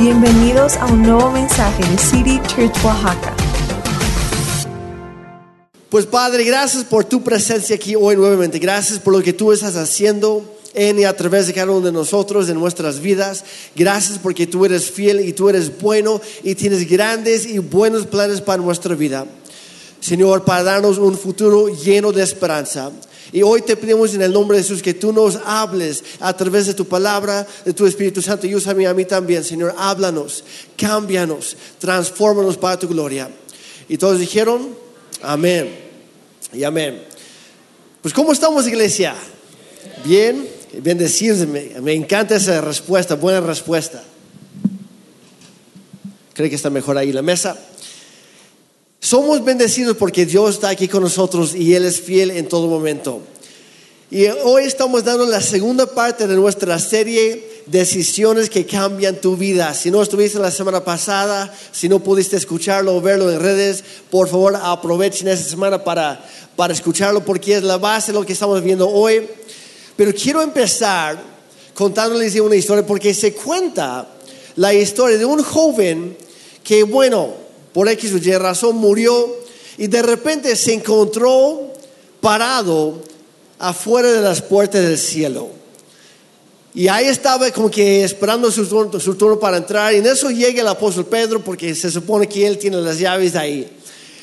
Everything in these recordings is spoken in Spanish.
Bienvenidos a un nuevo mensaje de City Church Oaxaca. Pues Padre, gracias por tu presencia aquí hoy nuevamente. Gracias por lo que tú estás haciendo en y a través de cada uno de nosotros, en nuestras vidas. Gracias porque tú eres fiel y tú eres bueno y tienes grandes y buenos planes para nuestra vida. Señor, para darnos un futuro lleno de esperanza. Y hoy te pedimos en el nombre de Jesús que tú nos hables a través de tu palabra, de tu Espíritu Santo. Y úsame a mí también, Señor. Háblanos, cámbianos, transfórmanos para tu gloria. Y todos dijeron, amén y amén. Pues ¿cómo estamos, iglesia? Bien, bendecidos. Me, me encanta esa respuesta, buena respuesta. ¿Cree que está mejor ahí la mesa? Somos bendecidos porque Dios está aquí con nosotros y Él es fiel en todo momento. Y hoy estamos dando la segunda parte de nuestra serie Decisiones que cambian tu vida. Si no estuviste la semana pasada, si no pudiste escucharlo o verlo en redes, por favor aprovechen esta semana para, para escucharlo porque es la base de lo que estamos viendo hoy. Pero quiero empezar contándoles una historia porque se cuenta la historia de un joven que, bueno, por X o Y razón murió y de repente se encontró parado afuera de las puertas del cielo. Y ahí estaba como que esperando su turno, para entrar. Y en eso llega el apóstol Pedro porque se supone que él tiene las llaves de ahí.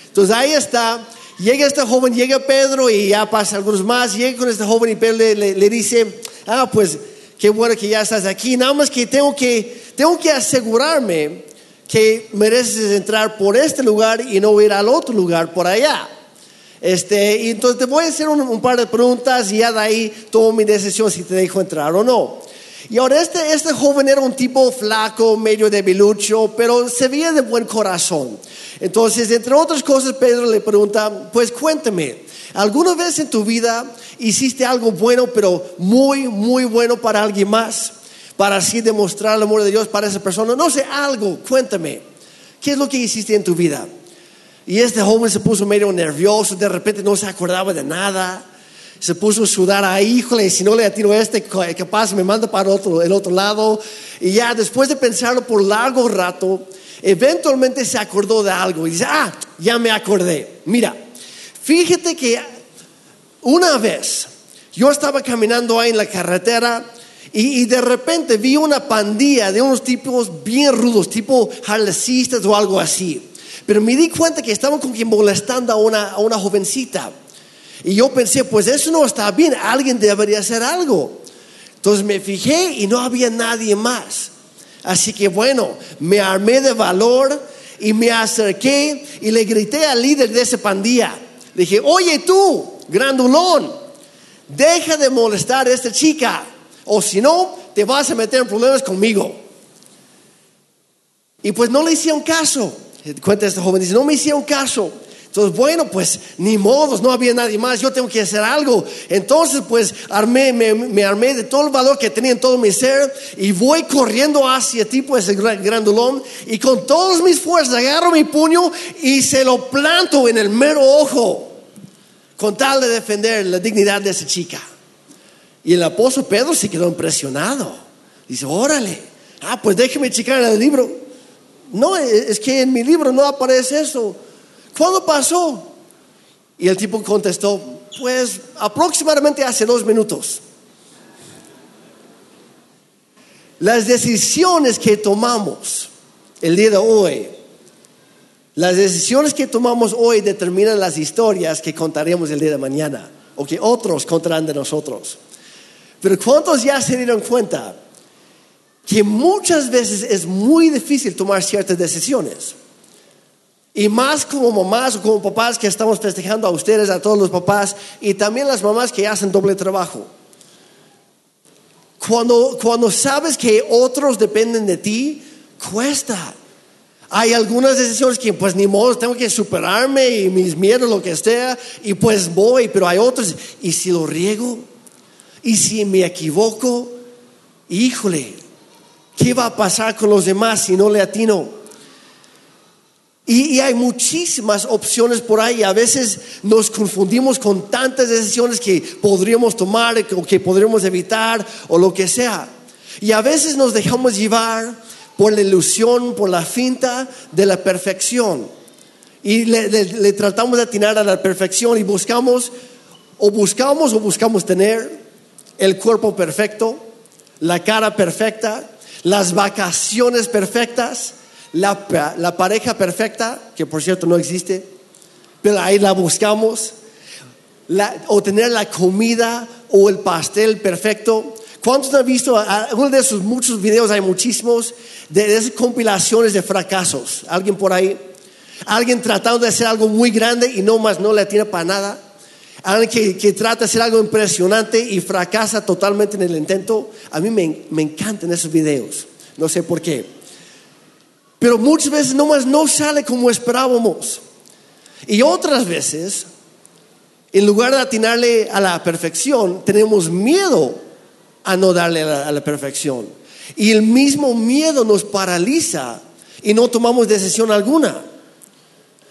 Entonces ahí está. Llega este joven, llega Pedro y ya pasa algunos más. Llega con este joven y Pedro le, le dice, ah, pues qué bueno que ya estás aquí. Nada más que tengo que, tengo que asegurarme que mereces entrar por este lugar y no ir al otro lugar por allá. Este, y entonces te voy a hacer un, par de preguntas y ya de ahí tomo mi decisión si te dejo entrar o no. Y ahora este, este joven era un tipo flaco, medio debilucho, pero se veía de buen corazón. Entonces, entre otras cosas, Pedro le pregunta, pues cuéntame, ¿alguna vez en tu vida hiciste algo bueno, pero muy, muy bueno para alguien más? Para así demostrar el amor de Dios para esa persona. No sé, algo, cuéntame. ¿Qué es lo que hiciste en tu vida? Y este joven se puso medio nervioso, de repente no se acordaba de nada. Se puso a sudar ahí, híjole, si no le atino a este, capaz me manda para otro, el otro lado. Y ya después de pensarlo por largo rato, eventualmente se acordó de algo y dice, ah, ya me acordé. Mira, fíjate que una vez yo estaba caminando ahí en la carretera y, de repente vi una pandilla de unos tipos bien rudos, tipo harlecistas o algo así. Pero me di cuenta que estaban con quien molestando a una, a una jovencita. Y yo pensé, pues eso no está bien, alguien debería hacer algo. Entonces me fijé y no había nadie más. Así que bueno, me armé de valor y me acerqué y le grité al líder de esa pandilla. Le dije, oye tú, grandulón, deja de molestar a esta chica o si no, te vas a meter en problemas conmigo. Y pues no le hicieron caso. Cuenta este joven, dice, no me hicieron caso. Entonces, bueno, pues ni modos, no había nadie más, yo tengo que hacer algo. Entonces, pues armé, me, armé de todo el valor que tenía en todo mi ser y voy corriendo hacia ti, pues el grandulón, y con todas mis fuerzas agarro mi puño y se lo planto en el mero ojo, con tal de defender la dignidad de esa chica. Y el apóstol Pedro se quedó impresionado. Dice, órale, ah, pues déjeme checar el libro. No, es que en mi libro no aparece eso. ¿Cuándo pasó? Y el tipo contestó, pues aproximadamente hace dos minutos. Las decisiones que tomamos el día de hoy, las decisiones que tomamos hoy determinan las historias que contaremos el día de mañana o que otros contarán de nosotros. Pero ¿cuántos ya se dieron cuenta que muchas veces es muy difícil tomar ciertas decisiones? Y más como mamás o como papás que estamos festejando a ustedes, a todos los papás, y también las mamás que hacen doble trabajo. Cuando, cuando sabes que otros dependen de ti, cuesta. Hay algunas decisiones que pues ni modo, tengo que superarme y mis miedos, lo que sea, y pues voy, pero hay otros, y si lo riego, y si me equivoco, híjole, ¿qué va a pasar con los demás si no le atino? Y, hay muchísimas opciones por ahí. A veces nos confundimos con tantas decisiones que podríamos tomar o que podríamos evitar o lo que sea. Y a veces nos dejamos llevar por la ilusión, por la finta de la perfección. Y le tratamos de atinar a la perfección y buscamos, o buscamos o buscamos tener el cuerpo perfecto, la cara perfecta, las vacaciones perfectas, la, la pareja perfecta, que por cierto no existe, pero ahí la buscamos, o tener la comida o el pastel perfecto. ¿Cuántos han visto uno de esos muchos videos? Hay muchísimos de esas compilaciones de fracasos. ¿Alguien por ahí? Alguien tratando de hacer algo muy grande y no más no le tiene para nada. Alguien que, trata de hacer algo impresionante y fracasa totalmente en el intento. A mí me, me encantan esos videos. No sé por qué. Pero muchas veces no más no sale como esperábamos. Y otras veces, en lugar de atinarle a la perfección, tenemos miedo a no darle a la perfección. Y el mismo miedo nos paraliza y no tomamos decisión alguna.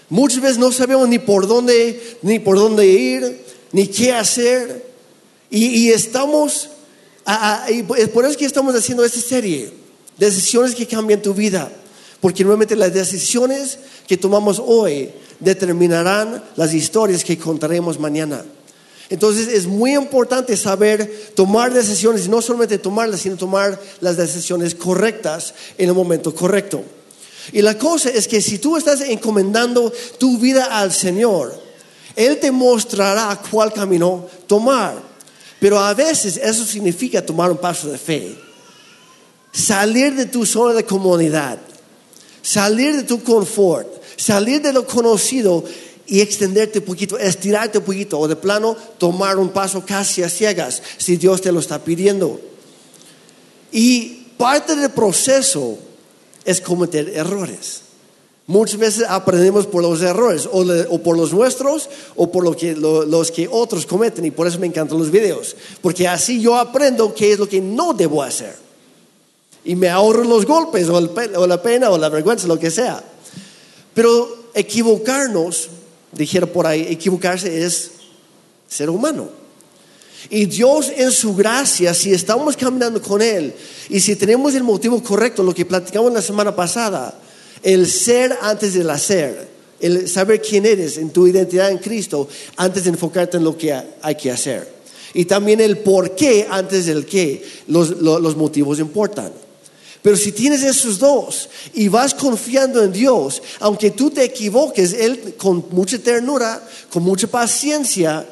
Muchas veces no sabemos ni por dónde, ni por dónde ir, ni qué hacer. Y, estamos, a- es por eso que estamos haciendo esta serie, decisiones que cambian tu vida. Porque nuevamente las decisiones que tomamos hoy determinarán las historias que contaremos mañana. Entonces es muy importante saber tomar decisiones y no solamente tomarlas, sino tomar las decisiones correctas en el momento correcto. Y la cosa es que si tú estás encomendando tu vida al Señor, Él te mostrará cuál camino tomar. Pero a veces eso significa tomar un paso de fe. Salir de tu zona de comodidad. Salir de tu confort. Salir de lo conocido y extenderte un poquito, estirarte un poquito o de plano tomar un paso casi a ciegas si Dios te lo está pidiendo. Y parte del proceso es cometer errores. Muchas veces aprendemos por los errores, o, por los nuestros, o por lo que, lo- los que otros cometen. Y por eso me encantan los videos, porque así yo aprendo qué es lo que no debo hacer. Y me ahorro los golpes, o la pena, o la vergüenza, lo que sea. Pero equivocarnos, dijera por ahí, equivocarse es ser humano. Y Dios en su gracia, si estamos caminando con Él y si tenemos el motivo correcto, lo que platicamos la semana pasada, el ser antes del hacer, el saber quién eres en tu identidad en Cristo antes de enfocarte en lo que hay que hacer. Y también el por qué antes del qué, los, lo- los motivos importan. Pero si tienes esos dos y vas confiando en Dios, aunque tú te equivoques, Él con mucha ternura, con mucha paciencia,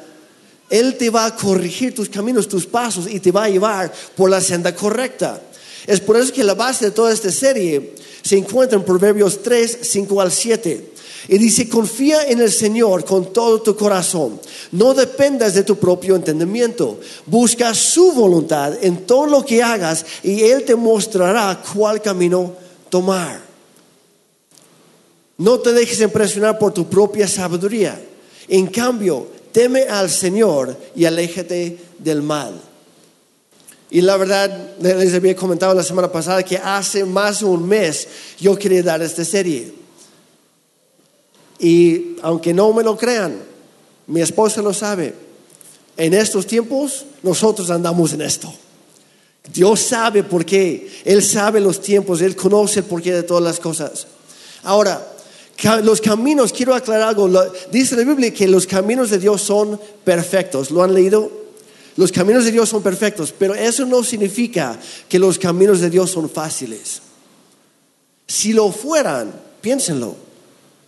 Él te va a corregir tus caminos, tus pasos y te va a llevar por la senda correcta. Es por eso que la base de toda esta serie se encuentra en Proverbios 3, 5 al 7. Y dice, confía en el Señor con todo tu corazón. No dependas de tu propio entendimiento. Busca su voluntad en todo lo que hagas y Él te mostrará cuál camino tomar. No te dejes impresionar por tu propia sabiduría. En cambio, teme al Señor y aléjate del mal. Y la verdad, les había comentado la semana pasada que hace más de un mes yo quería dar esta serie. Y aunque no me lo crean, mi esposa lo sabe. En estos tiempos nosotros andamos en esto. Dios sabe por qué. Él sabe los tiempos. Él conoce el porqué de todas las cosas. Ahora, los caminos, quiero aclarar algo. Dice la Biblia que los caminos de Dios son perfectos. ¿Lo han leído? Los caminos de Dios son perfectos, pero eso no significa que los caminos de Dios son fáciles. Si lo fueran, piénsenlo.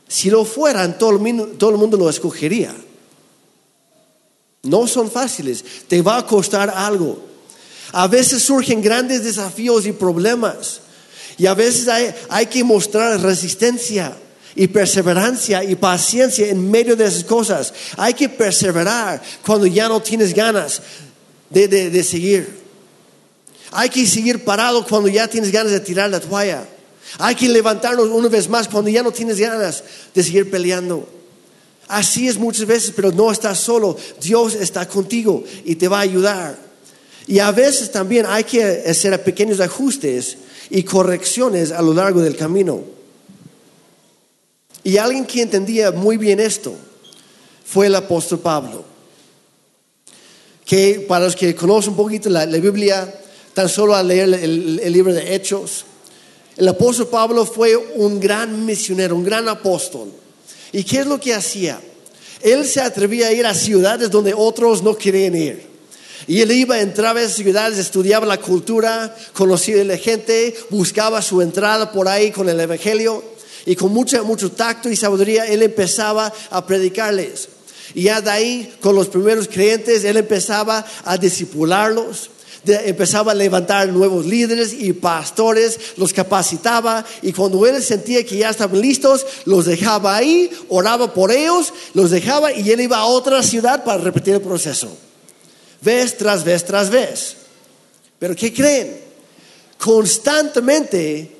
Si lo fueran, todo el, min- todo el mundo lo escogería. No son fáciles, te va a costar algo. A veces surgen grandes desafíos y problemas. Y a veces hay, hay que mostrar resistencia y perseverancia y paciencia en medio de esas cosas. Hay que perseverar cuando ya no tienes ganas de, de- seguir. Hay que seguir parado cuando ya tienes ganas de tirar la toalla. Hay que levantarnos una vez más cuando ya no tienes ganas de seguir peleando. Así es muchas veces, pero no estás solo. Dios está contigo y te va a ayudar. Y a veces también hay que hacer pequeños ajustes y correcciones a lo largo del camino. Y alguien que entendía muy bien esto fue el apóstol Pablo. Que para los que conocen un poquito la, Biblia, tan solo al leer el, el libro de Hechos, El apóstol Pablo fue un gran misionero, un gran apóstol. ¿Y qué es lo que hacía? Él se atrevía a ir a ciudades donde otros no querían ir. Y él iba, entraba a esas ciudades, estudiaba la cultura, conocía a la gente, buscaba su entrada por ahí con el Evangelio. Y con mucho, mucho tacto y sabiduría, él empezaba a predicarles. Y ya de ahí, con los primeros creyentes, él empezaba a discipularlos empezaba a levantar nuevos líderes y pastores, los capacitaba y cuando él sentía que ya estaban listos, los dejaba ahí, oraba por ellos, los dejaba y él iba a otra ciudad para repetir el proceso. Vez tras vez tras vez. Pero ¿qué creen? Constantemente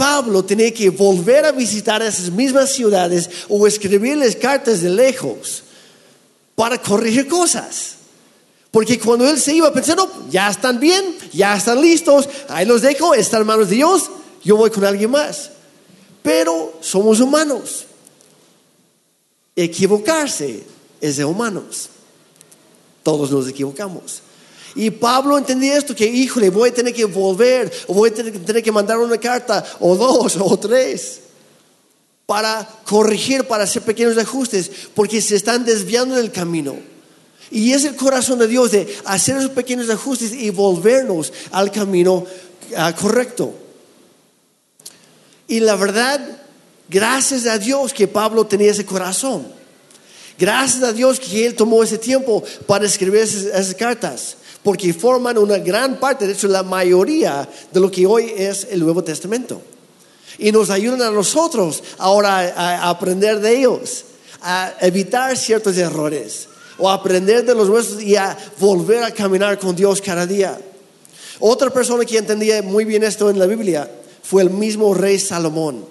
Pablo tenía que volver a visitar esas mismas ciudades o escribirles cartas de lejos para corregir cosas. Porque cuando él se iba pensando, ya están bien, ya están listos, ahí los dejo, están en manos de Dios, yo voy con alguien más. Pero somos humanos. Equivocarse es de humanos. Todos nos equivocamos. Y Pablo entendía esto, que híjole, voy a tener que volver, o voy a tener que mandar una carta, o dos, o tres, para corregir, para hacer pequeños ajustes, porque se están desviando del camino. Y es el corazón de Dios de hacer esos pequeños ajustes y volvernos al camino ah, correcto. Y la verdad, gracias a Dios que Pablo tenía ese corazón. Gracias a Dios que él tomó ese tiempo para escribir esas, cartas, porque forman una gran parte, de hecho la mayoría de lo que hoy es el Nuevo Testamento. Y nos ayudan a nosotros ahora a aprender de ellos, a evitar ciertos errores, o aprender de los nuestros y a volver a caminar con Dios cada día. Otra persona que entendía muy bien esto en la Biblia fue el mismo rey Salomón.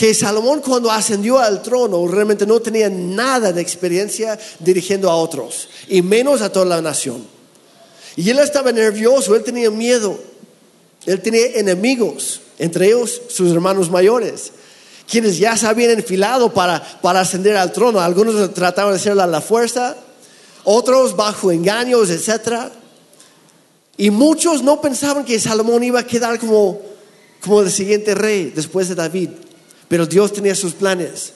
Que Salomón cuando ascendió al trono realmente no tenía nada de experiencia dirigiendo a otros, y menos a toda la nación. Y él estaba nervioso, él tenía miedo, él tenía enemigos, entre ellos sus hermanos mayores quienes ya se habían enfilado para, para ascender al trono. Algunos trataban de hacerlo a la fuerza, otros bajo engaños, etc. Y muchos no pensaban que Salomón iba a quedar como, como el siguiente rey después de David. Pero Dios tenía sus planes.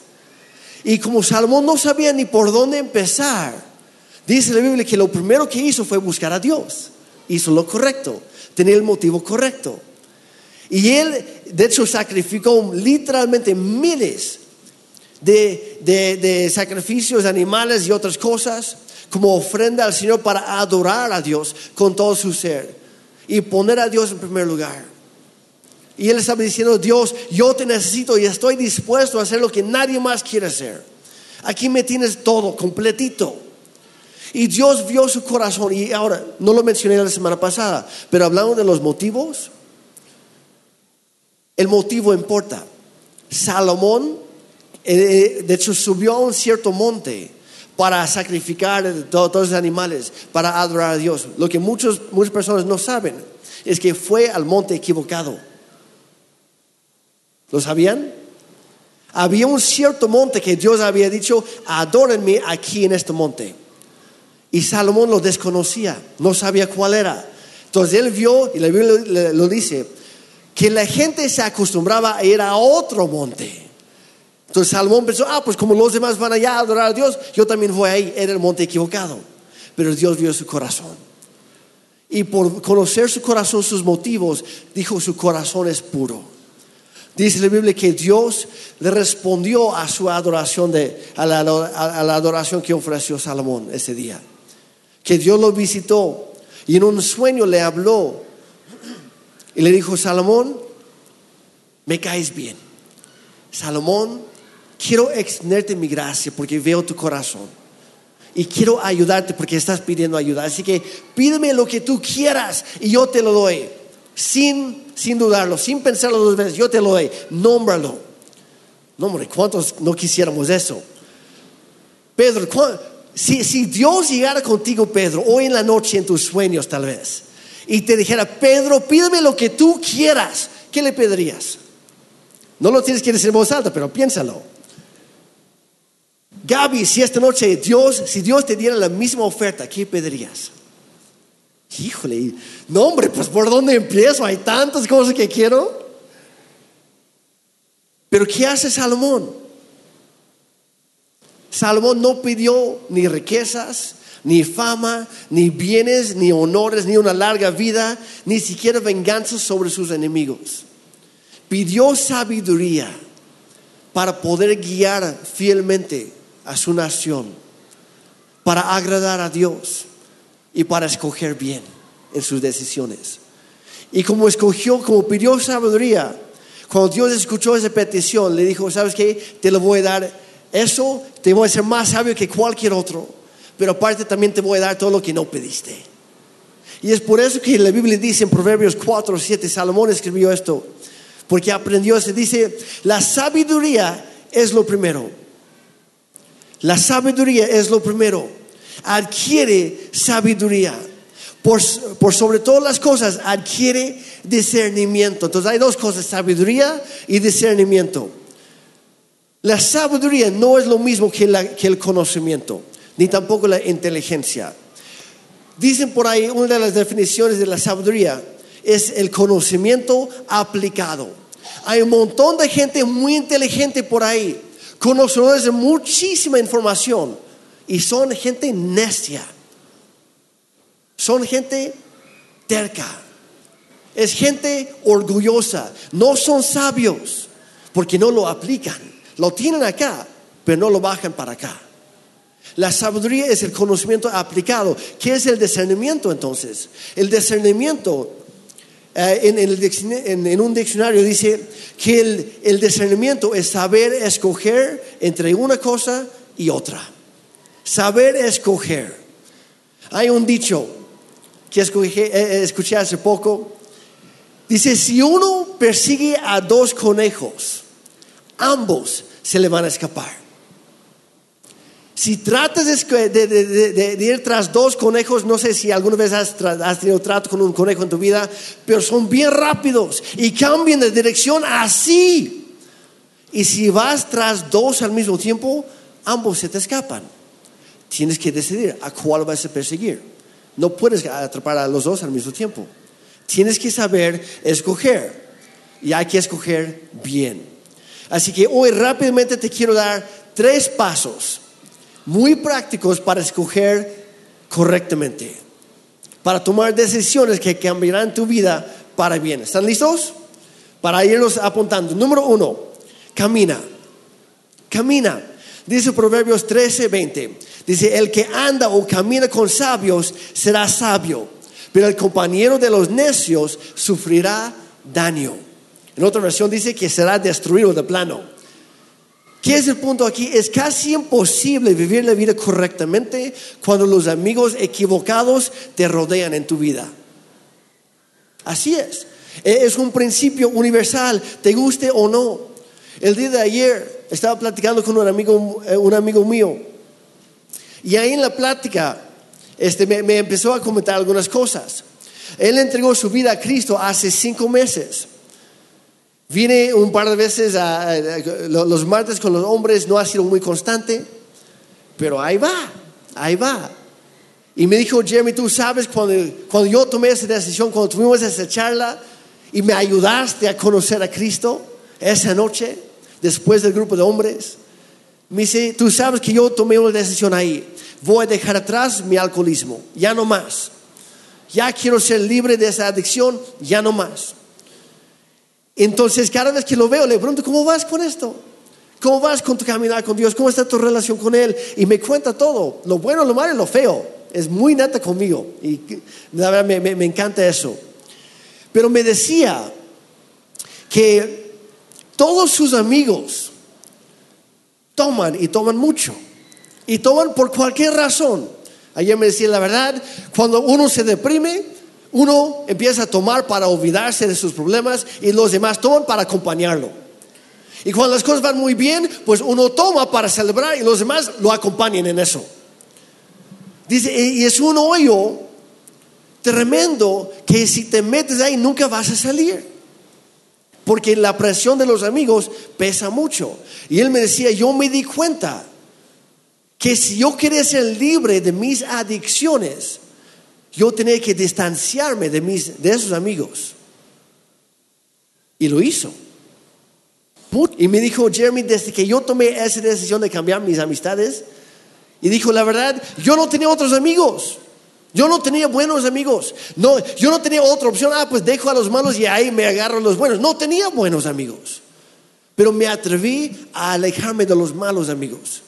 Y como Salomón no sabía ni por dónde empezar, dice la Biblia que lo primero que hizo fue buscar a Dios. Hizo lo correcto, tenía el motivo correcto. Y él, de hecho, sacrificó literalmente miles de, de, sacrificios animales y otras cosas como ofrenda al Señor para adorar a Dios con todo su ser y poner a Dios en primer lugar. Y él estaba diciendo, Dios, yo te necesito y estoy dispuesto a hacer lo que nadie más quiere hacer. Aquí me tienes todo, completito. Y Dios vio su corazón. Y ahora, no lo mencioné la semana pasada, pero hablando de los motivos, el motivo importa. Salomón, eh, de hecho, subió a un cierto monte para sacrificar todos los animales, para adorar a Dios. Lo que muchos, muchas personas no saben es que fue al monte equivocado. ¿Lo sabían? Había un cierto monte que Dios había dicho, adórenme aquí en este monte. Y Salomón lo desconocía, no sabía cuál era. Entonces él vio, y la Biblia lo dice, que la gente se acostumbraba a ir a otro monte. Entonces Salomón pensó, ah, pues como los demás van allá a adorar a Dios, yo también voy ahí, era el monte equivocado. Pero Dios vio su corazón. Y por conocer su corazón, sus motivos, dijo, su corazón es puro. Dice la Biblia que Dios le respondió a su adoración, de, a, la, a la adoración que ofreció Salomón ese día. Que Dios lo visitó y en un sueño le habló y le dijo, Salomón, me caes bien. Salomón, quiero extenderte mi gracia porque veo tu corazón. Y quiero ayudarte porque estás pidiendo ayuda. Así que pídeme lo que tú quieras y yo te lo doy. Sin, sin dudarlo, sin pensarlo dos veces, yo te lo doy. Nómbralo. No, hombre, ¿cuántos no quisiéramos eso? Pedro, si, si Dios llegara contigo, Pedro, hoy en la noche en tus sueños tal vez, y te dijera, Pedro, pídeme lo que tú quieras, ¿qué le pedirías? No lo tienes que decir en voz alta, pero piénsalo. Gaby, si esta noche Dios, si Dios te diera la misma oferta, ¿qué pedirías? Híjole, no hombre, pues por dónde empiezo, hay tantas cosas que quiero. Pero ¿qué hace Salomón? Salomón no pidió ni riquezas, ni fama, ni bienes, ni honores, ni una larga vida, ni siquiera venganza sobre sus enemigos. Pidió sabiduría para poder guiar fielmente a su nación, para agradar a Dios y para escoger bien en sus decisiones. Y como escogió, como pidió sabiduría, cuando Dios escuchó esa petición, le dijo, ¿sabes qué? Te lo voy a dar eso, te voy a ser más sabio que cualquier otro, pero aparte también te voy a dar todo lo que no pediste. Y es por eso que la Biblia dice en Proverbios 4, 7, Salomón escribió esto, porque aprendió, se dice, la sabiduría es lo primero. La sabiduría es lo primero. Adquiere sabiduría. Por, por, sobre todas las cosas, adquiere discernimiento. Entonces hay dos cosas, sabiduría y discernimiento. La sabiduría no es lo mismo que, que el conocimiento, ni tampoco la inteligencia. Dicen por ahí, una de las definiciones de la sabiduría es el conocimiento aplicado. Hay un montón de gente muy inteligente por ahí, conocedores de muchísima información, y son gente necia, son gente terca, es gente orgullosa, no son sabios porque no lo aplican, lo tienen acá, pero no lo bajan para acá. La sabiduría es el conocimiento aplicado. ¿Qué es el discernimiento entonces? El discernimiento eh, en, un diccionario dice que el, el, discernimiento es saber escoger entre una cosa y otra. Saber escoger. Hay un dicho que eh, eh, escuché hace poco. Dice, si uno persigue a dos conejos, ambos se le van a escapar. Si tratas de, ir tras dos conejos, no sé si alguna vez has, tenido trato con un conejo en tu vida, pero son bien rápidos y cambian de dirección así. Y si vas tras dos al mismo tiempo, ambos se te escapan. Tienes que decidir a cuál vas a perseguir. No puedes atrapar a los dos al mismo tiempo. Tienes que saber escoger. Y hay que escoger bien. Así que hoy rápidamente te quiero dar tres pasos muy prácticos para escoger correctamente, para tomar decisiones que cambiarán tu vida para bien. ¿Están listos? Para irnos apuntando. Número uno, camina. Camina. Dice Proverbios 13, 20. Dice, el que anda o camina con sabios será sabio, pero el compañero de los necios sufrirá daño. En otra versión dice que será destruido de plano. ¿Qué es el punto aquí? Es casi imposible vivir la vida correctamente cuando los amigos equivocados te rodean en tu vida. Así es. Es un principio universal, te guste o no. El día de ayer estaba platicando con un amigo, eh, un amigo mío y ahí en la plática este, me, empezó a comentar algunas cosas. Él entregó su vida a Cristo hace cinco meses. Vine un par de veces a, los martes con los hombres, no ha sido muy constante, pero ahí va, ahí va. Y me dijo, Jeremy, tú sabes, cuando, cuando yo tomé esa decisión, cuando tuvimos esa charla y me ayudaste a conocer a Cristo esa noche, después del grupo de hombres, me dice, tú sabes que yo tomé una decisión ahí. Voy a dejar atrás mi alcoholismo, ya no más. Ya quiero ser libre de esa adicción, ya no más. Entonces, cada vez que lo veo, le pregunto, ¿cómo vas con esto? ¿Cómo vas con tu caminar con Dios? ¿Cómo está tu relación con Él? Y me cuenta todo, lo bueno, lo malo y lo feo. Es muy neta conmigo y la verdad me, me encanta eso. Pero me decía que todos sus amigos toman y toman mucho. Y toman por cualquier razón. Ayer me decía, la verdad, cuando uno se deprime, uno empieza a tomar para olvidarse de sus problemas y los demás toman para acompañarlo. Y cuando las cosas van muy bien, pues uno toma para celebrar y los demás lo acompañan en eso. Dice, y es un hoyo tremendo que si te metes ahí nunca vas a salir. Porque la presión de los amigos pesa mucho. Y él me decía, yo me di cuenta que si yo quería ser libre de mis adicciones, yo tenía que distanciarme de, mis, de esos amigos. Y lo hizo. Y me dijo, Jeremy, desde que yo tomé esa decisión de cambiar mis amistades, y dijo, la verdad, yo no tenía otros amigos. Yo no tenía buenos amigos. No, yo no tenía otra opción. Ah, pues dejo a los malos y ahí me agarro a los buenos. No tenía buenos amigos. Pero me atreví a alejarme de los malos amigos.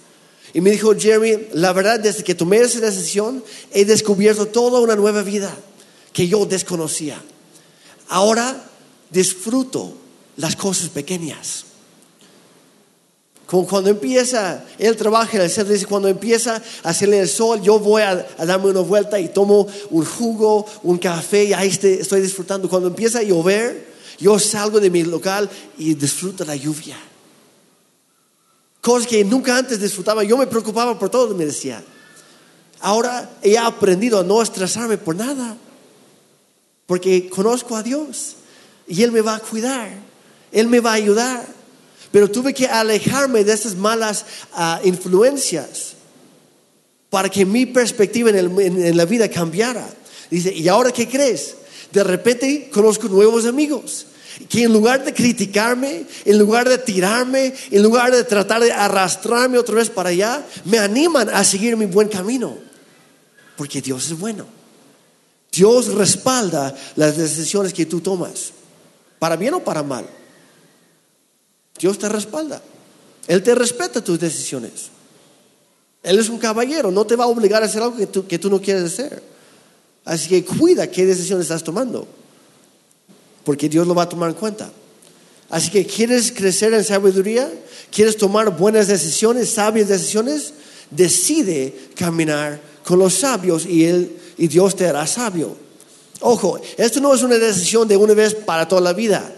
Y me dijo, Jeremy, la verdad, desde que tomé esa decisión, he descubierto toda una nueva vida que yo desconocía. Ahora disfruto las cosas pequeñas. Como cuando empieza, él trabaja en el centro, dice, cuando empieza a hacerle el sol, yo voy a, darme una vuelta y tomo un jugo, un café y ahí estoy disfrutando. Cuando empieza a llover, yo salgo de mi local y disfruto la lluvia. Cosas que nunca antes disfrutaba. Yo me preocupaba por todo, me decía. Ahora he aprendido a no estresarme por nada. Porque conozco a Dios y Él me va a cuidar. Él me va a ayudar. Pero tuve que alejarme de esas malas ah, influencias para que mi perspectiva en la vida cambiara. Dice, ¿y ahora qué crees? de repente conozco nuevos amigos que en lugar de criticarme, en lugar de tirarme, en lugar de tratar de arrastrarme otra vez para allá, me animan a seguir mi buen camino. Porque Dios es bueno. Dios respalda las decisiones que tú tomas, para bien o para mal. Dios te respalda. Él te respeta tus decisiones. Él es un caballero, no te va a obligar a hacer algo que tú, que tú no quieres hacer. Así que cuida qué decisión estás tomando, porque Dios lo va a tomar en cuenta. Así que quieres crecer en sabiduría, quieres tomar buenas decisiones, sabias decisiones, decide caminar con los sabios y, él, y Dios te hará sabio. Ojo, esto no es una decisión de una vez para toda la vida,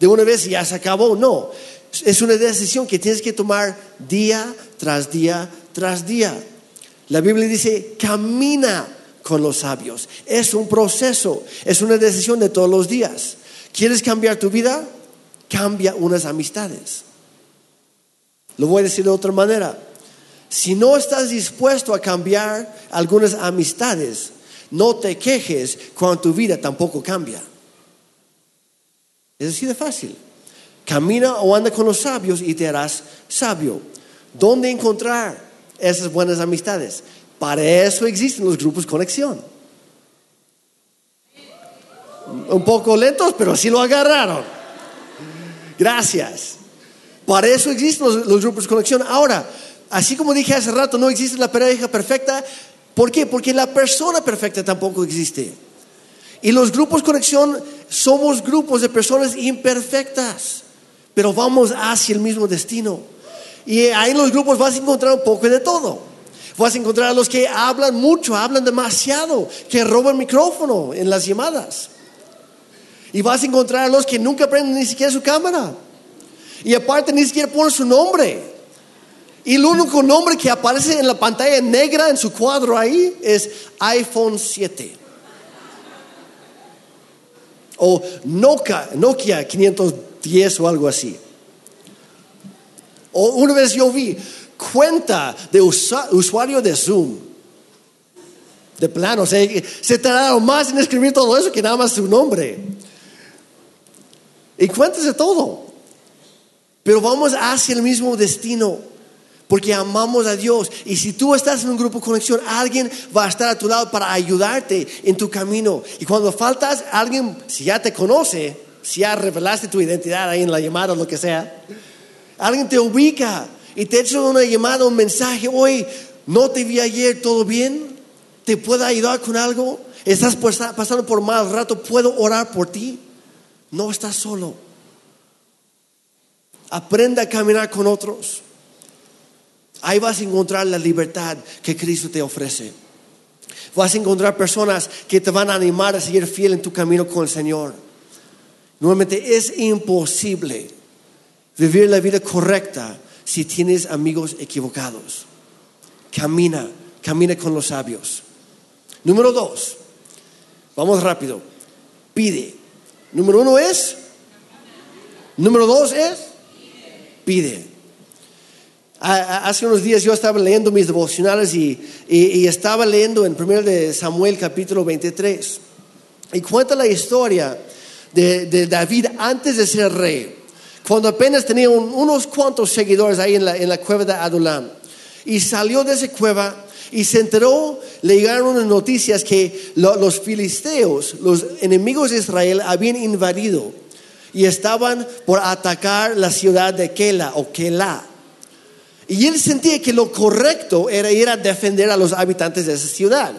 de una vez ya se acabó, no. Es una decisión que tienes que tomar día tras día tras día. La Biblia dice, camina con los sabios. Es un proceso, es una decisión de todos los días. ¿Quieres cambiar tu vida? Cambia unas amistades. Lo voy a decir de otra manera. Si no estás dispuesto a cambiar algunas amistades, no te quejes cuando tu vida tampoco cambia. Es así de fácil. Camina o anda con los sabios y te harás sabio. ¿Dónde encontrar esas buenas amistades? Para eso existen los grupos conexión. Un poco lentos, pero sí lo agarraron. Gracias. Para eso existen los, los grupos conexión. Ahora, así como dije hace rato, no existe la pareja perfecta. ¿Por qué? Porque la persona perfecta tampoco existe. Y los grupos conexión somos grupos de personas imperfectas, pero vamos hacia el mismo destino. Y ahí en los grupos vas a encontrar un poco de todo. Vas a encontrar a los que hablan mucho, hablan demasiado, que roban micrófono en las llamadas. Y vas a encontrar a los que nunca prenden ni siquiera su cámara. Y aparte ni siquiera ponen su nombre. Y el único nombre que aparece en la pantalla negra en su cuadro ahí es iPhone 7. O Nokia, Nokia 510 o algo así. O una vez yo vi cuenta de usuario de Zoom. De plano, se, se tardaron más en escribir todo eso que nada más su nombre. Y cuéntese todo. Pero vamos hacia el mismo destino. Porque amamos a Dios. Y si tú estás en un grupo de conexión, alguien va a estar a tu lado para ayudarte en tu camino. Y cuando faltas, alguien, si ya te conoce, si ya revelaste tu identidad ahí en la llamada o lo que sea, alguien te ubica y te hecho una llamada, un mensaje, hoy no te vi ayer, ¿todo bien? ¿Te puedo ayudar con algo? ¿Estás pasando por mal rato? ¿Puedo orar por ti? No estás solo. Aprenda a caminar con otros. Ahí vas a encontrar la libertad que Cristo te ofrece. Vas a encontrar personas que te van a animar a seguir fiel en tu camino con el Señor. Nuevamente es imposible vivir la vida correcta si tienes amigos equivocados. Camina, camina con los sabios. Número dos, vamos rápido. Pide. Número uno es. Número dos es. Pide. Hace unos días yo estaba leyendo mis devocionales y, estaba leyendo en 1 de Samuel capítulo 23. Y cuenta la historia de, David antes de ser rey, cuando apenas tenía un- unos cuantos seguidores ahí en la, en la cueva de Adulam. Y salió de esa cueva y se enteró, le llegaron unas noticias que lo- los filisteos, los enemigos de Israel, habían invadido y estaban por atacar la ciudad de Kela o Kela. Y él sentía que lo correcto era ir a defender a los habitantes de esa ciudad.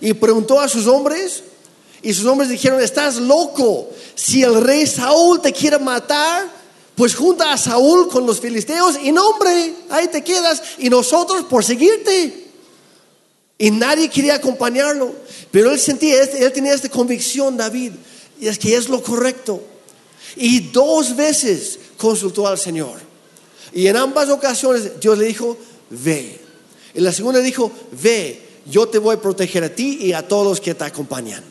Y preguntó a sus hombres, y sus hombres dijeron, estás loco, si el rey Saúl te quiere matar, pues junta a Saúl con los filisteos y no hombre, ahí te quedas, y nosotros por seguirte. Y nadie quería acompañarlo, pero él sentía, él tenía esta convicción, David, y es que es lo correcto. Y dos veces consultó al Señor. Y en ambas ocasiones Dios le dijo, ve. En la segunda dijo, ve, yo te voy a proteger a ti y a todos los que te acompañan.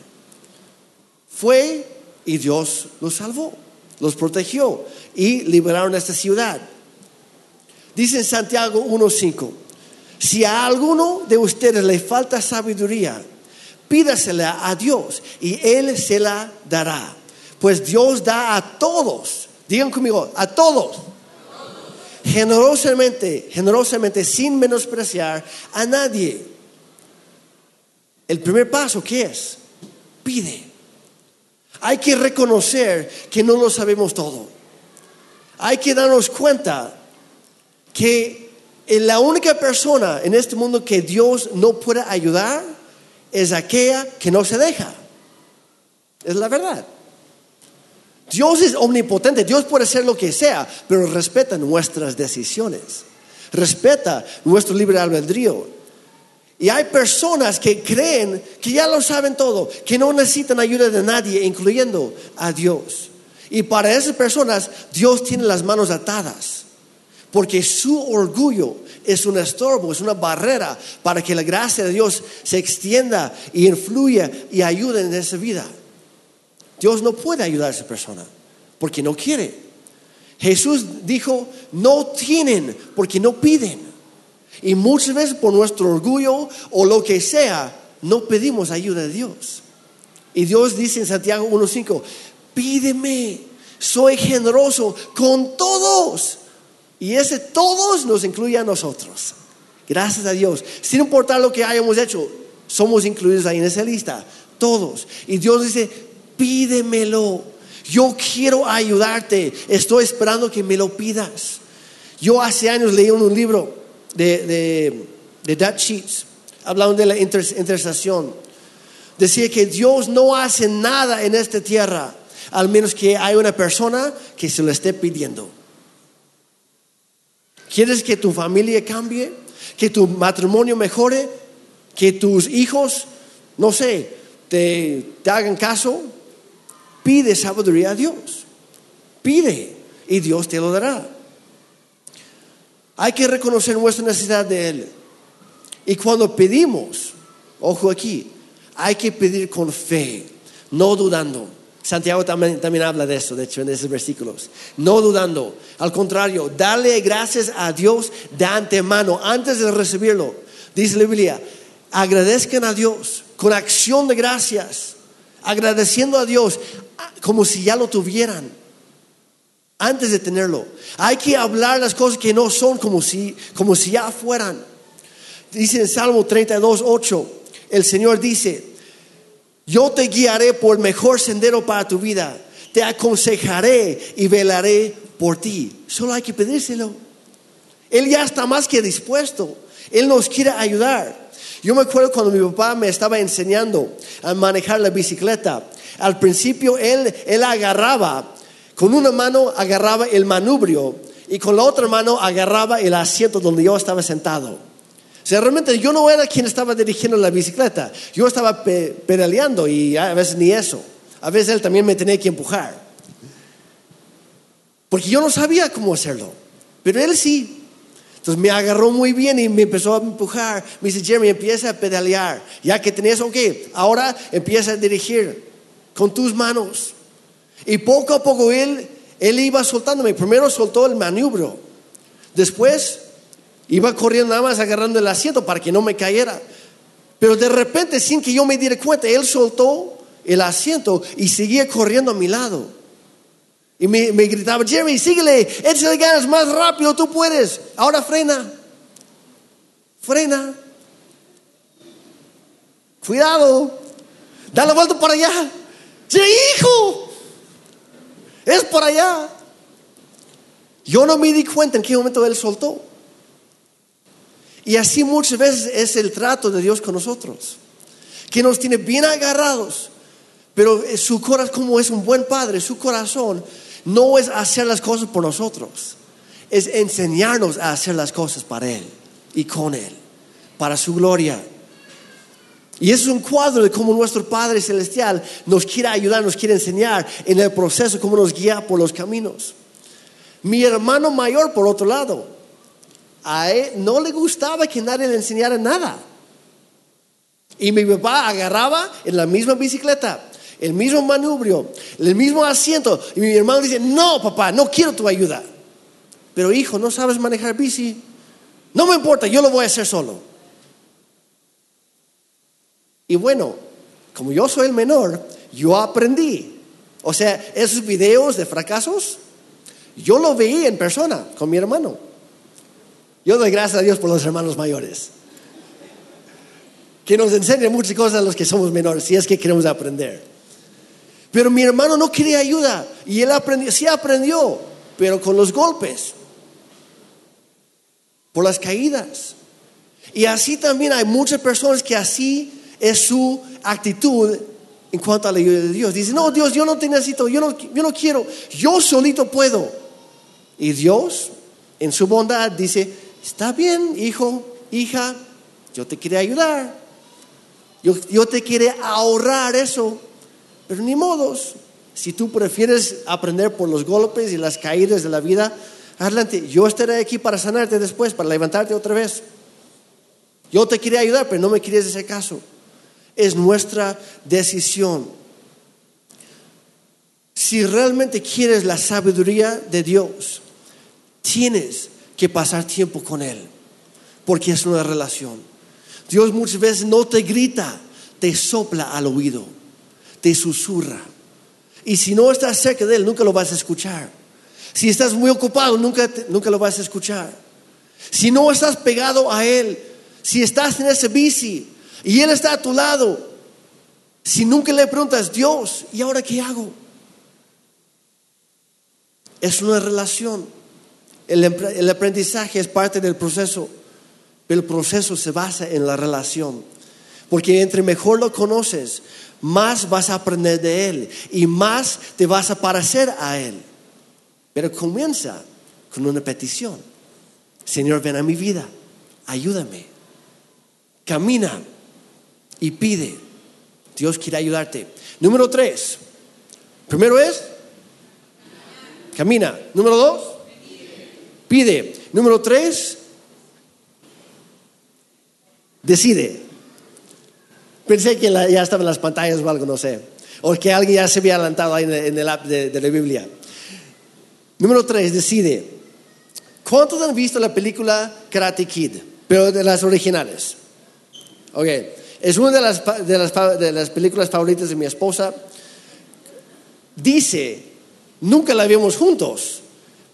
Fue y Dios los salvó, los protegió y liberaron esta ciudad. Dice en Santiago 1.5, si a alguno de ustedes le falta sabiduría, pídasela a Dios y Él se la dará. Pues Dios da a todos, digan conmigo, a todos generosamente, generosamente, sin menospreciar a nadie. El primer paso, ¿qué es? Pide. Hay que reconocer que no lo sabemos todo. Hay que darnos cuenta que la única persona en este mundo que Dios no puede ayudar es aquella que no se deja. Es la verdad. Dios es omnipotente, Dios puede hacer lo que sea, pero respeta nuestras decisiones, respeta nuestro libre albedrío. Y hay personas que creen que ya lo saben todo, que no necesitan ayuda de nadie, incluyendo a Dios. Y para esas personas Dios tiene las manos atadas, porque su orgullo es un estorbo, es una barrera para que la gracia de Dios se extienda y influya y ayude en esa vida. Dios no puede ayudar a esa persona porque no quiere. Jesús dijo, no tienen porque no piden. Y muchas veces por nuestro orgullo o lo que sea, no pedimos ayuda de Dios. Y Dios dice en Santiago 1.5, pídeme, soy generoso con todos. Y ese todos nos incluye a nosotros. Gracias a Dios. Sin importar lo que hayamos hecho, somos incluidos ahí en esa lista. Todos. Y Dios dice, pídemelo. Yo quiero ayudarte. Estoy esperando que me lo pidas. Yo hace años leí un libro de, de, de Dutch Sheets, hablando de la inter- intercesión. Decía que Dios no hace nada en esta tierra, al menos que haya una persona que se lo esté pidiendo. ¿Quieres que tu familia cambie? ¿Que tu matrimonio mejore? ¿Que tus hijos, no sé, te, te hagan caso? Pide sabiduría a Dios. Pide y Dios te lo dará. Hay que reconocer nuestra necesidad de Él. Y cuando pedimos, ojo aquí, hay que pedir con fe, no dudando. Santiago también, habla de eso, de hecho, en esos versículos. No dudando. Al contrario, darle gracias a Dios de antemano, antes de recibirlo. Dice la Biblia, agradezcan a Dios con acción de gracias, agradeciendo a Dios como si ya lo tuvieran antes de tenerlo. Hay que hablar las cosas que no son como si, como si ya fueran. Dice en Salmo 32, 8, el Señor dice, yo te guiaré por el mejor sendero para tu vida, te aconsejaré y velaré por ti. Solo hay que pedírselo. Él ya está más que dispuesto. Él nos quiere ayudar. Yo me acuerdo cuando mi papá me estaba enseñando a manejar la bicicleta. Al principio él, él agarraba, con una mano agarraba el manubrio y con la otra mano agarraba el asiento donde yo estaba sentado. Sea, realmente yo no era quien estaba dirigiendo la bicicleta. Yo estaba pe pedaleando y a veces ni eso. A veces él también me tenía que empujar. Porque yo no sabía cómo hacerlo. Pero él sí. Entonces me agarró muy bien y me empezó a empujar. Me dice, Jeremy, empieza a pedalear. Ya que tenías, ok, ahora empieza a dirigir con tus manos. Y poco a poco él, él iba soltándome. Primero soltó el manubrio. Después Iba corriendo nada más agarrando el asiento para que no me cayera. Pero de repente, sin que yo me diera cuenta, él soltó el asiento y seguía corriendo a mi lado. Y me, gritaba, Jerry, síguele, échale ganas más rápido, tú puedes. Ahora frena, frena. Cuidado, da la vuelta para allá. Sí, hijo, es por allá. Yo no me di cuenta en qué momento él soltó. Y así muchas veces es el trato de Dios con nosotros, que nos tiene bien agarrados, pero su corazón, como es un buen padre, su corazón no es hacer las cosas por nosotros, es enseñarnos a hacer las cosas para Él y con Él, para su gloria. Y eso es un cuadro de cómo nuestro Padre Celestial nos quiere ayudar, nos quiere enseñar en el proceso, cómo nos guía por los caminos. Mi hermano mayor, por otro lado, a él no le gustaba que nadie le enseñara nada. Y mi papá agarraba en la misma bicicleta, el mismo manubrio, el mismo asiento. Y mi hermano dice, no, papá, no quiero tu ayuda. Pero hijo, ¿no sabes manejar bici? No me importa, yo lo voy a hacer solo. Y bueno, como yo soy el menor, yo aprendí. O sea, esos videos de fracasos, yo lo veí en persona con mi hermano. Yo doy gracias a Dios por los hermanos mayores. Que nos enseñan muchas cosas a los que somos menores, si es que queremos aprender. Pero mi hermano no quería ayuda y él aprendió, sí aprendió, pero con los golpes, por las caídas. Y así también hay muchas personas que así es su actitud en cuanto a la ayuda de Dios. Dice, no, Dios, yo no te necesito, yo no, yo no quiero, yo solito puedo. Y Dios, en su bondad, dice, está bien, hijo, hija, yo te quiero ayudar. Yo, yo te quiero ahorrar eso. Pero ni modos, si tú prefieres aprender por los golpes y las caídas de la vida, adelante, yo estaré aquí para sanarte después, para levantarte otra vez. Yo te quería ayudar, pero no me quieres ese caso es nuestra decisión. Si realmente quieres la sabiduría de Dios, tienes que pasar tiempo con Él, porque es una relación. Dios muchas veces no te grita, te sopla al oído, te susurra. Y si no estás cerca de Él, nunca lo vas a escuchar. Si estás muy ocupado, nunca, nunca lo vas a escuchar. Si no estás pegado a Él, si estás en ese bici, y Él está a tu lado. Si nunca le preguntas, Dios, ¿y ahora qué hago? Es una relación. El, el aprendizaje es parte del proceso, pero el proceso se basa en la relación. Porque entre mejor lo conoces, más vas a aprender de Él y más te vas a parecer a Él. Pero comienza con una petición. Señor, ven a mi vida, ayúdame. Camina y pide. Dios quiere ayudarte. Número tres. Primero es, camina. Número dos, pide. Número tres, decide. Pensé que ya estaba en las pantallas o algo, no sé. O que alguien ya se había adelantado ahí en el app de, de la Biblia. Número tres, decide. ¿Cuántos han visto la película Karate Kid? Pero de las originales. Ok. Es una de las, de las, películas favoritas de mi esposa. Dice, nunca la vimos juntos,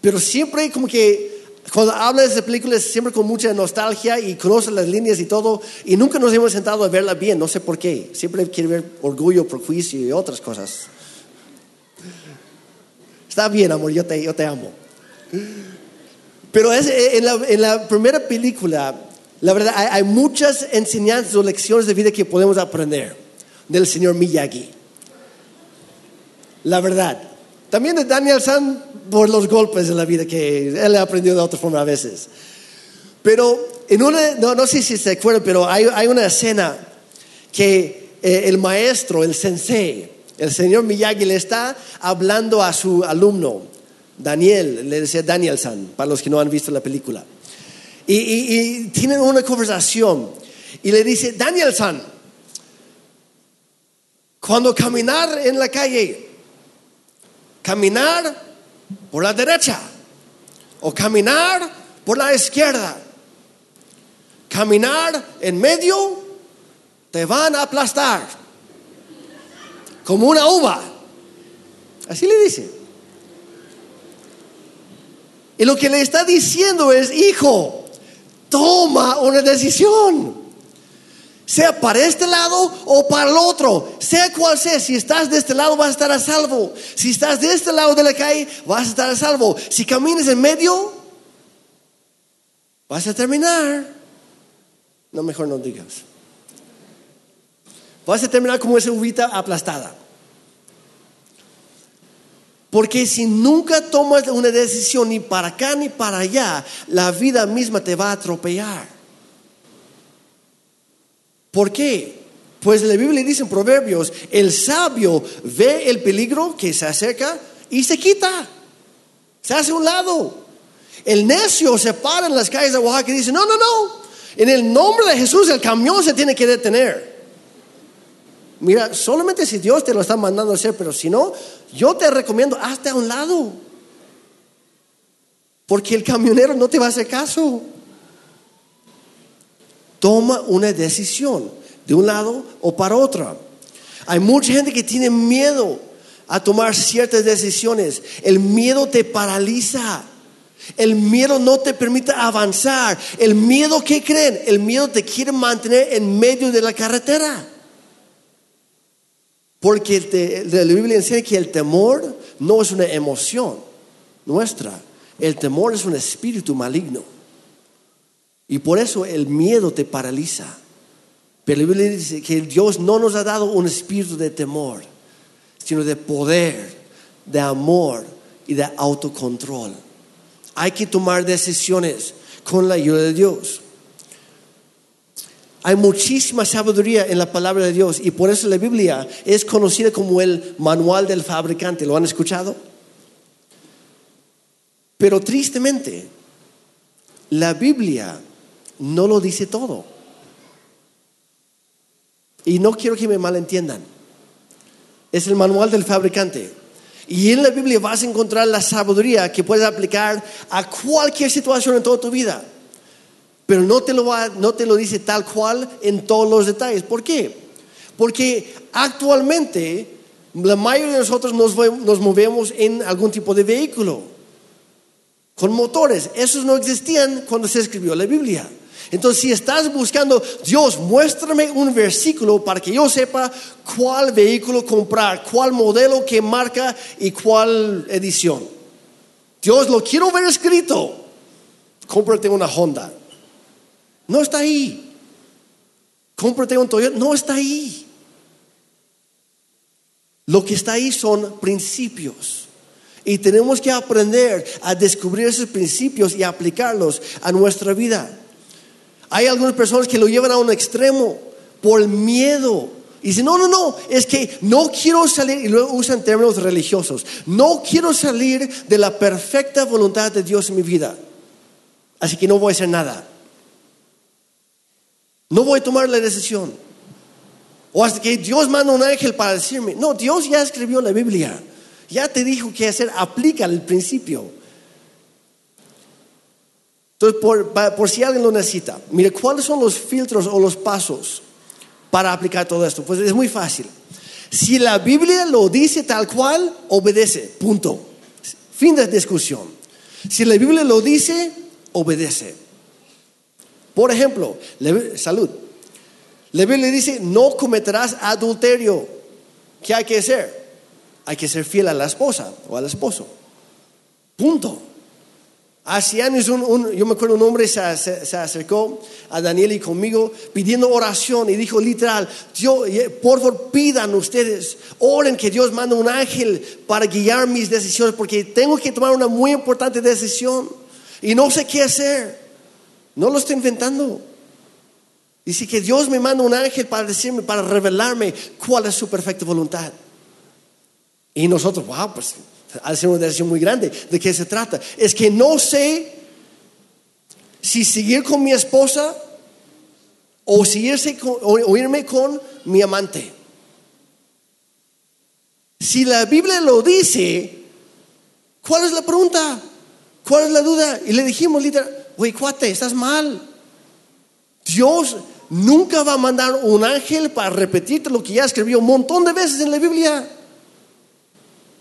pero siempre como que cuando habla de esa película es siempre con mucha nostalgia y conoce las líneas y todo, y nunca nos hemos sentado a verla bien, no sé por qué. Siempre quiere ver orgullo, prejuicio y otras cosas. Está bien, amor, yo te, yo te amo. Pero es, en, la, en la primera película la verdad, hay, muchas enseñanzas o lecciones de vida que podemos aprender del señor Miyagi. La verdad. También de Daniel San por los golpes de la vida que él ha aprendido de otra forma a veces. Pero en una, no, sé si se acuerdan, pero hay, una escena que eh, el maestro, el sensei, el señor Miyagi le está hablando a su alumno, Daniel, le decía Daniel San, para los que no han visto la película. Y, tienen una conversación. Y le dice, Daniel San, cuando caminar en la calle, caminar por la derecha o caminar por la izquierda. caminar en medio, te van a aplastar. Como una uva. Así le dice. Y lo que le está diciendo es, hijo, toma una decisión. Sea para este lado o para el otro. Sea cual sea. Si estás de este lado vas a estar a salvo. Si estás de este lado de la calle vas a estar a salvo. Si caminas en medio, vas a terminar. No, mejor no digas. Vas a terminar como esa uvita aplastada. Porque si nunca tomas una decisión ni para acá ni para allá, la vida misma te va a atropellar. ¿Por qué? Pues la Biblia dice en Proverbios, el sabio ve el peligro que se acerca y se quita. Se hace a un lado. El necio se para en las calles de Oaxaca y dice, no, no, no. En el nombre de Jesús el camión se tiene que detener. Mira, solamente si Dios te lo está mandando a hacer, pero si no, yo te recomiendo, hazte a un lado. Porque el camionero no te va a hacer caso. Toma una decisión de un lado o para otro. Hay mucha gente que tiene miedo a tomar ciertas decisiones. El miedo te paraliza. El miedo no te permite avanzar. El miedo que creen, el miedo te quiere mantener en medio de la carretera. Porque la Biblia enseña que el temor no es una emoción nuestra. El temor es un espíritu maligno. Y por eso el miedo te paraliza. Pero la Biblia dice que Dios no nos ha dado un espíritu de temor, sino de poder, de amor y de autocontrol. Hay que tomar decisiones con la ayuda de Dios. Hay muchísima sabiduría en la palabra de Dios y por eso la Biblia es conocida como el manual del fabricante. ¿Lo han escuchado? Pero tristemente, la Biblia no lo dice todo. Y no quiero que me malentiendan. Es el manual del fabricante. Y en la Biblia vas a encontrar la sabiduría que puedes aplicar a cualquier situación en toda tu vida. Pero no te, lo no te lo dice tal cual en todos los detalles. ¿Por qué? Porque actualmente la mayoría de nosotros nos, nos movemos en algún tipo de vehículo, con motores. Esos no existían cuando se escribió la Biblia. Entonces, si estás buscando, Dios, muéstrame un versículo para que yo sepa cuál vehículo comprar, cuál modelo, qué marca y cuál edición. Dios, lo quiero ver escrito. Cómprate una Honda. No está ahí. Cómprate un Toyota. No está ahí. Lo que está ahí son principios. Y tenemos que aprender a descubrir esos principios y aplicarlos a nuestra vida. Hay algunas personas que lo llevan a un extremo por miedo. Y dicen, no, no, no, es que no quiero salir, y luego usan términos religiosos, no quiero salir de la perfecta voluntad de Dios en mi vida. Así que no voy a hacer nada. No voy a tomar la decisión. O hasta que Dios manda un ángel para decirme, no, Dios ya escribió la Biblia. Ya te dijo qué hacer, aplica el principio. Entonces, por, si alguien lo necesita, mire, ¿cuáles son los filtros o los pasos para aplicar todo esto? Pues es muy fácil. Si la Biblia lo dice tal cual, obedece, punto. Fin de discusión. Si la Biblia lo dice, obedece. Por ejemplo, salud. La Biblia dice, no cometerás adulterio. ¿Qué hay que hacer? Hay que ser fiel a la esposa o al esposo. Punto. Hace años, yo me acuerdo un hombre se, acercó a Daniel y conmigo pidiendo oración y dijo literal, Dios, por favor pidan ustedes, oren que Dios mande un ángel para guiar mis decisiones porque tengo que tomar una muy importante decisión y no sé qué hacer. No lo estoy inventando. Dice que Dios me manda un ángel para decirme, para revelarme cuál es su perfecta voluntad. Y nosotros, wow, pues hace una decisión muy grande. ¿De qué se trata? Es que no sé si seguir con mi esposa o, irme con mi amante. Si la Biblia lo dice, ¿cuál es la pregunta? ¿Cuál es la duda? Y le dijimos literal, güey, cuate, estás mal. Dios nunca va a mandar un ángel para repetirte lo que ya escribió un montón de veces en la Biblia.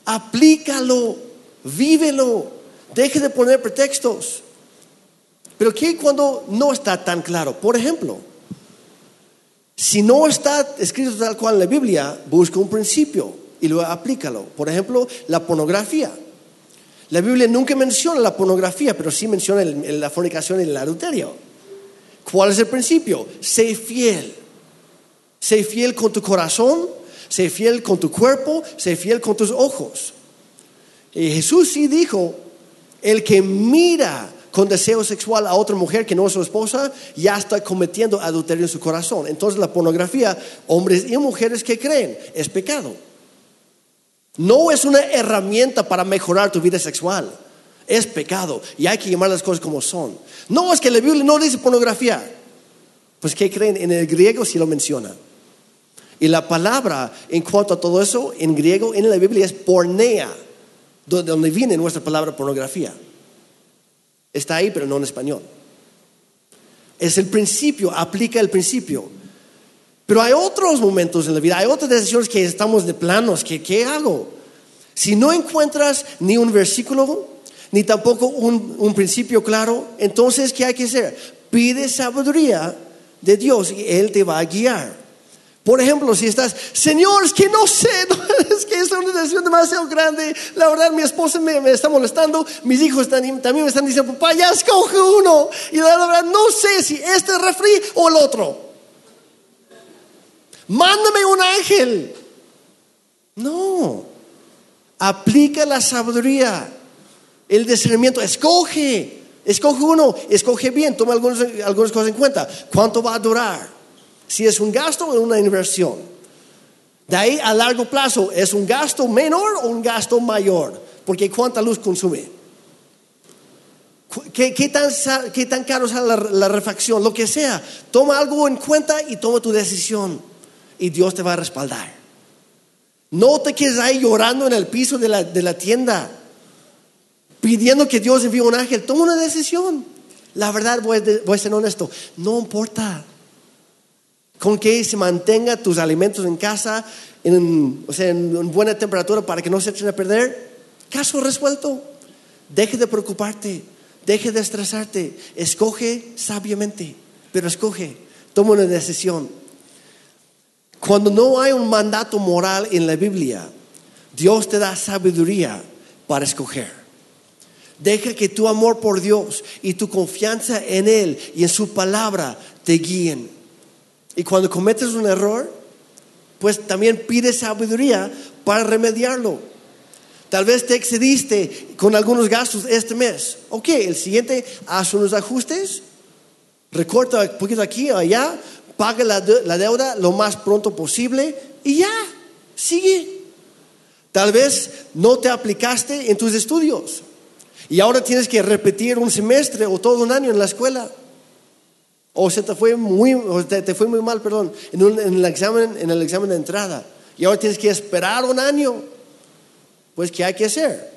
Aplícalo, vívelo, deje de poner pretextos. Pero ¿qué cuando no está tan claro? Por ejemplo, si no está escrito tal cual en la Biblia, busca un principio y luego aplícalo. Por ejemplo, la pornografía. La Biblia nunca menciona la pornografía, pero sí menciona la fornicación y el adulterio. ¿Cuál es el principio? Sé fiel. Sé fiel con tu corazón, sé fiel con tu cuerpo, sé fiel con tus ojos. Y Jesús sí dijo, el que mira con deseo sexual a otra mujer que no es su esposa, ya está cometiendo adulterio en su corazón. Entonces la pornografía, hombres y mujeres que creen, es pecado. No es una herramienta para mejorar tu vida sexual. Es pecado y hay que llamar las cosas como son. No es que la Biblia no dice pornografía. Pues ¿qué creen? En el griego sí lo menciona. Y la palabra en cuanto a todo eso, en griego, en la Biblia es pornea, donde viene nuestra palabra pornografía. Está ahí, pero no en español. Es el principio, aplica el principio. Pero hay otros momentos en la vida, hay otras decisiones que estamos de planos, que ¿qué hago? Si no encuentras ni un versículo, ni tampoco un, un principio claro, entonces ¿qué hay que hacer? Pide sabiduría de Dios y Él te va a guiar. Por ejemplo, si estás, Señor, es que no sé, es que es una decisión demasiado grande, la verdad mi esposa me, está molestando, mis hijos también me están diciendo, papá, ya escoge uno, y la verdad no sé si este refri o el otro. Mándame un ángel. No, aplica la sabiduría, el discernimiento, escoge, escoge uno, escoge bien, toma algunas cosas en cuenta. ¿Cuánto va a durar? Si es un gasto o una inversión. De ahí a largo plazo, ¿es un gasto menor o un gasto mayor? Porque ¿cuánta luz consume? ¿Qué, tan, caro sale la, refacción? Lo que sea. Toma algo en cuenta y toma tu decisión. Y Dios te va a respaldar. No te quedes ahí llorando en el piso de la, de la tienda, pidiendo que Dios envíe un ángel. Toma una decisión. La verdad, voy a ser honesto, no importa con que se mantenga tus alimentos en casa en, o sea, en buena temperatura para que no se echen a perder. Caso resuelto. Deje de preocuparte, deje de estresarte, escoge sabiamente, pero escoge, toma una decisión. Cuando no hay un mandato moral en la Biblia, Dios te da sabiduría para escoger. Deja que tu amor por Dios y tu confianza en Él y en su palabra te guíen. Y cuando cometes un error, pues también pide sabiduría para remediarlo. Tal vez te excediste con algunos gastos este mes. Ok, el siguiente, haz unos ajustes, recorta un poquito aquí o allá, paga la, la deuda lo más pronto posible y ya, sigue. Tal vez no te aplicaste en tus estudios y ahora tienes que repetir un semestre o todo un año en la escuela. O se te fue muy, te, fue muy mal, perdón, en, el examen, en el examen de entrada. Y ahora tienes que esperar un año. Pues, ¿qué hay que hacer?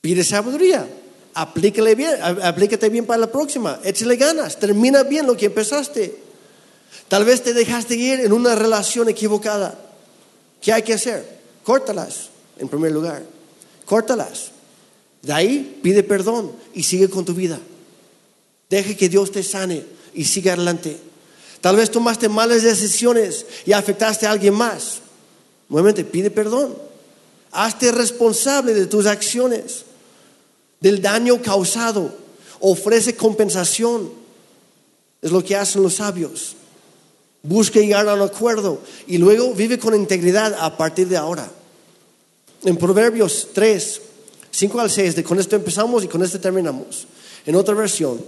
Pide sabiduría. Aplícale bien, aplícate bien para la próxima. Échale ganas. Termina bien lo que empezaste. Tal vez te dejaste ir en una relación equivocada. ¿Qué hay que hacer? Córtalas, en primer lugar. Córtalas. De ahí pide perdón y sigue con tu vida. Deje que Dios te sane y siga adelante. Tal vez tomaste malas decisiones y afectaste a alguien más. Nuevamente, pide perdón. Hazte responsable de tus acciones, del daño causado. Ofrece compensación. Es lo que hacen los sabios. Busca llegar a un acuerdo y luego vive con integridad a partir de ahora. En Proverbios 3, 5 al 6, de con esto empezamos y con esto terminamos. En otra versión,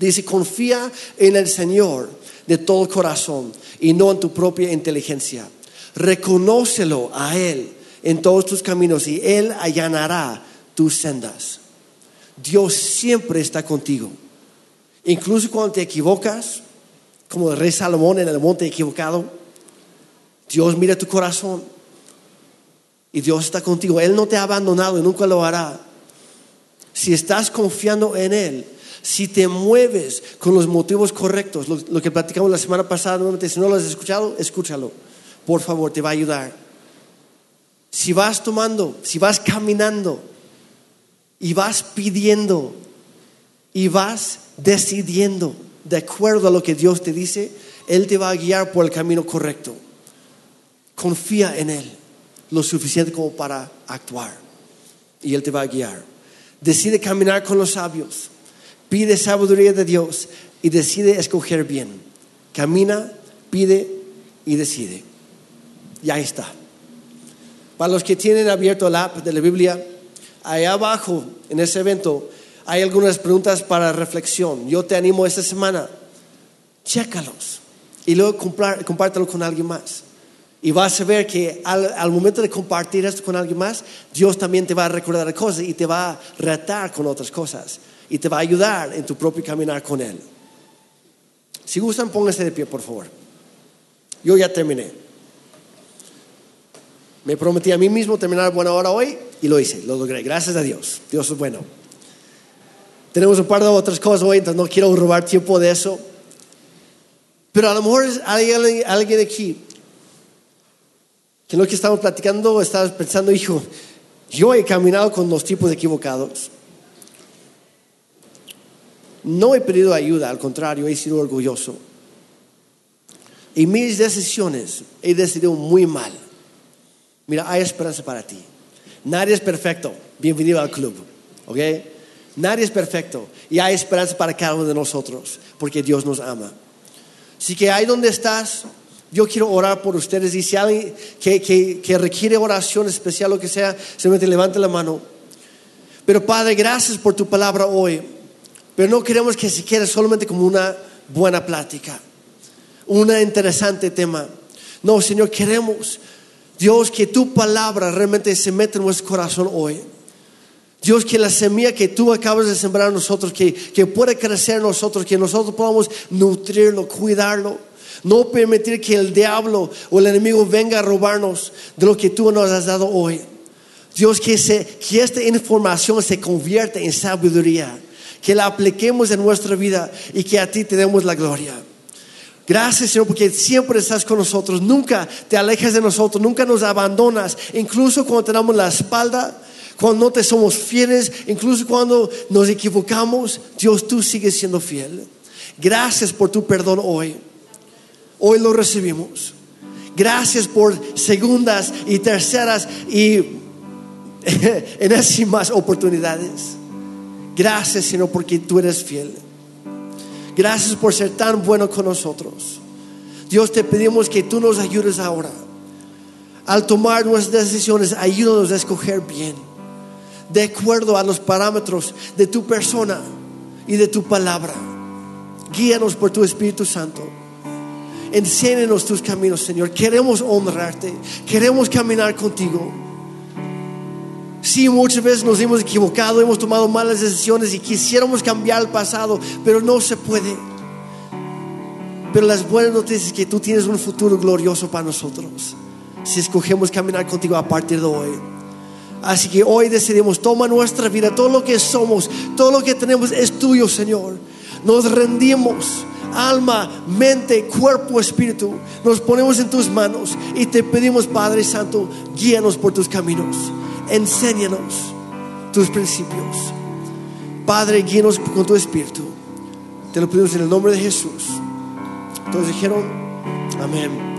Dice, confía en el Señor de todo corazón y no en tu propia inteligencia. Reconócelo a Él en todos tus caminos y Él allanará tus sendas. Dios siempre está contigo. Incluso cuando te equivocas, como el rey Salomón en el monte equivocado, Dios mira tu corazón y Dios está contigo. Él no te ha abandonado y nunca lo hará. Si estás confiando en Él, si te mueves con los motivos correctos, lo, que platicamos la semana pasada, nuevamente, si no lo has escuchado, escúchalo. Por favor, te va a ayudar. Si vas tomando, si vas caminando y vas pidiendo y vas decidiendo de acuerdo a lo que Dios te dice, Él te va a guiar por el camino correcto. Confía en Él lo suficiente como para actuar y Él te va a guiar. Decide caminar con los sabios, pide sabiduría de Dios y decide escoger bien. Camina, pide y decide. Y ahí está. Para los que tienen abierto el app de la Biblia, ahí abajo en ese evento hay algunas preguntas para reflexión. Yo te animo esta semana, chécalos y luego compártelo con alguien más. Y vas a ver que al, momento de compartir esto con alguien más, Dios también te va a recordar cosas y te va a retar con otras cosas. Y te va a ayudar en tu propio caminar con Él. Si gustan, pónganse de pie, por favor. Yo ya terminé. Me prometí a mí mismo terminar buena hora hoy y lo hice, lo logré. Gracias a Dios. Dios es bueno. Tenemos un par de otras cosas hoy, entonces no quiero robar tiempo de eso. Pero a lo mejor hay alguien aquí que lo que estamos platicando estabas pensando, hijo, yo he caminado con los tipos equivocados. No he pedido ayuda, al contrario, he sido orgulloso. Y mis decisiones he decidido muy mal. Mira, hay esperanza para ti. Nadie es perfecto. Bienvenido al club. ¿Ok? Nadie es perfecto. Y hay esperanza para cada uno de nosotros, porque Dios nos ama. Así que ahí donde estás, yo quiero orar por ustedes y si alguien que, que, requiere oración especial, lo que sea, simplemente levante la mano. Pero Padre, gracias por tu palabra hoy. Pero no queremos que se quede solamente como una buena plática, un interesante tema. No, Señor, queremos, Dios, que tu palabra realmente se meta en nuestro corazón hoy. Dios, que la semilla que tú acabas de sembrar en nosotros, que, que puede crecer en nosotros, que nosotros podamos nutrirlo, cuidarlo no permitir que el diablo o el enemigo venga a robarnos de lo que tú nos has dado hoy. Dios, que, que esta información se convierta en sabiduría, que la apliquemos en nuestra vida y que a ti te demos la gloria. Gracias, Señor, porque siempre estás con nosotros, nunca te alejas de nosotros, nunca nos abandonas, incluso cuando tenemos la espalda, cuando no te somos fieles, incluso cuando nos equivocamos, Dios, tú sigues siendo fiel. Gracias por tu perdón hoy hoy lo recibimos. Gracias por segundas y terceras y enésimas oportunidades. Gracias, Señor, porque tú eres fiel. Gracias por ser tan bueno con nosotros. Dios, te pedimos que tú nos ayudes ahora. Al tomar nuestras decisiones, ayúdanos a escoger bien, de acuerdo a los parámetros de tu persona y de tu palabra. Guíanos por tu Espíritu Santo. Enséñanos tus caminos, Señor. Queremos honrarte. Queremos caminar contigo. Sí, muchas veces nos hemos equivocado, hemos tomado malas decisiones y quisiéramos cambiar el pasado, pero no se puede. Pero las buenas noticias es que tú tienes un futuro glorioso para nosotros si escogemos caminar contigo a partir de hoy. Así que hoy decidimos, toma nuestra vida, todo lo que somos, todo lo que tenemos es tuyo, Señor. Nos rendimos alma, mente, cuerpo, espíritu, nos ponemos en tus manos y te pedimos, Padre Santo, guíanos por tus caminos, enséñanos tus principios. Padre, guíanos con tu espíritu. Te lo pedimos en el nombre de Jesús. Todos dijeron, amén.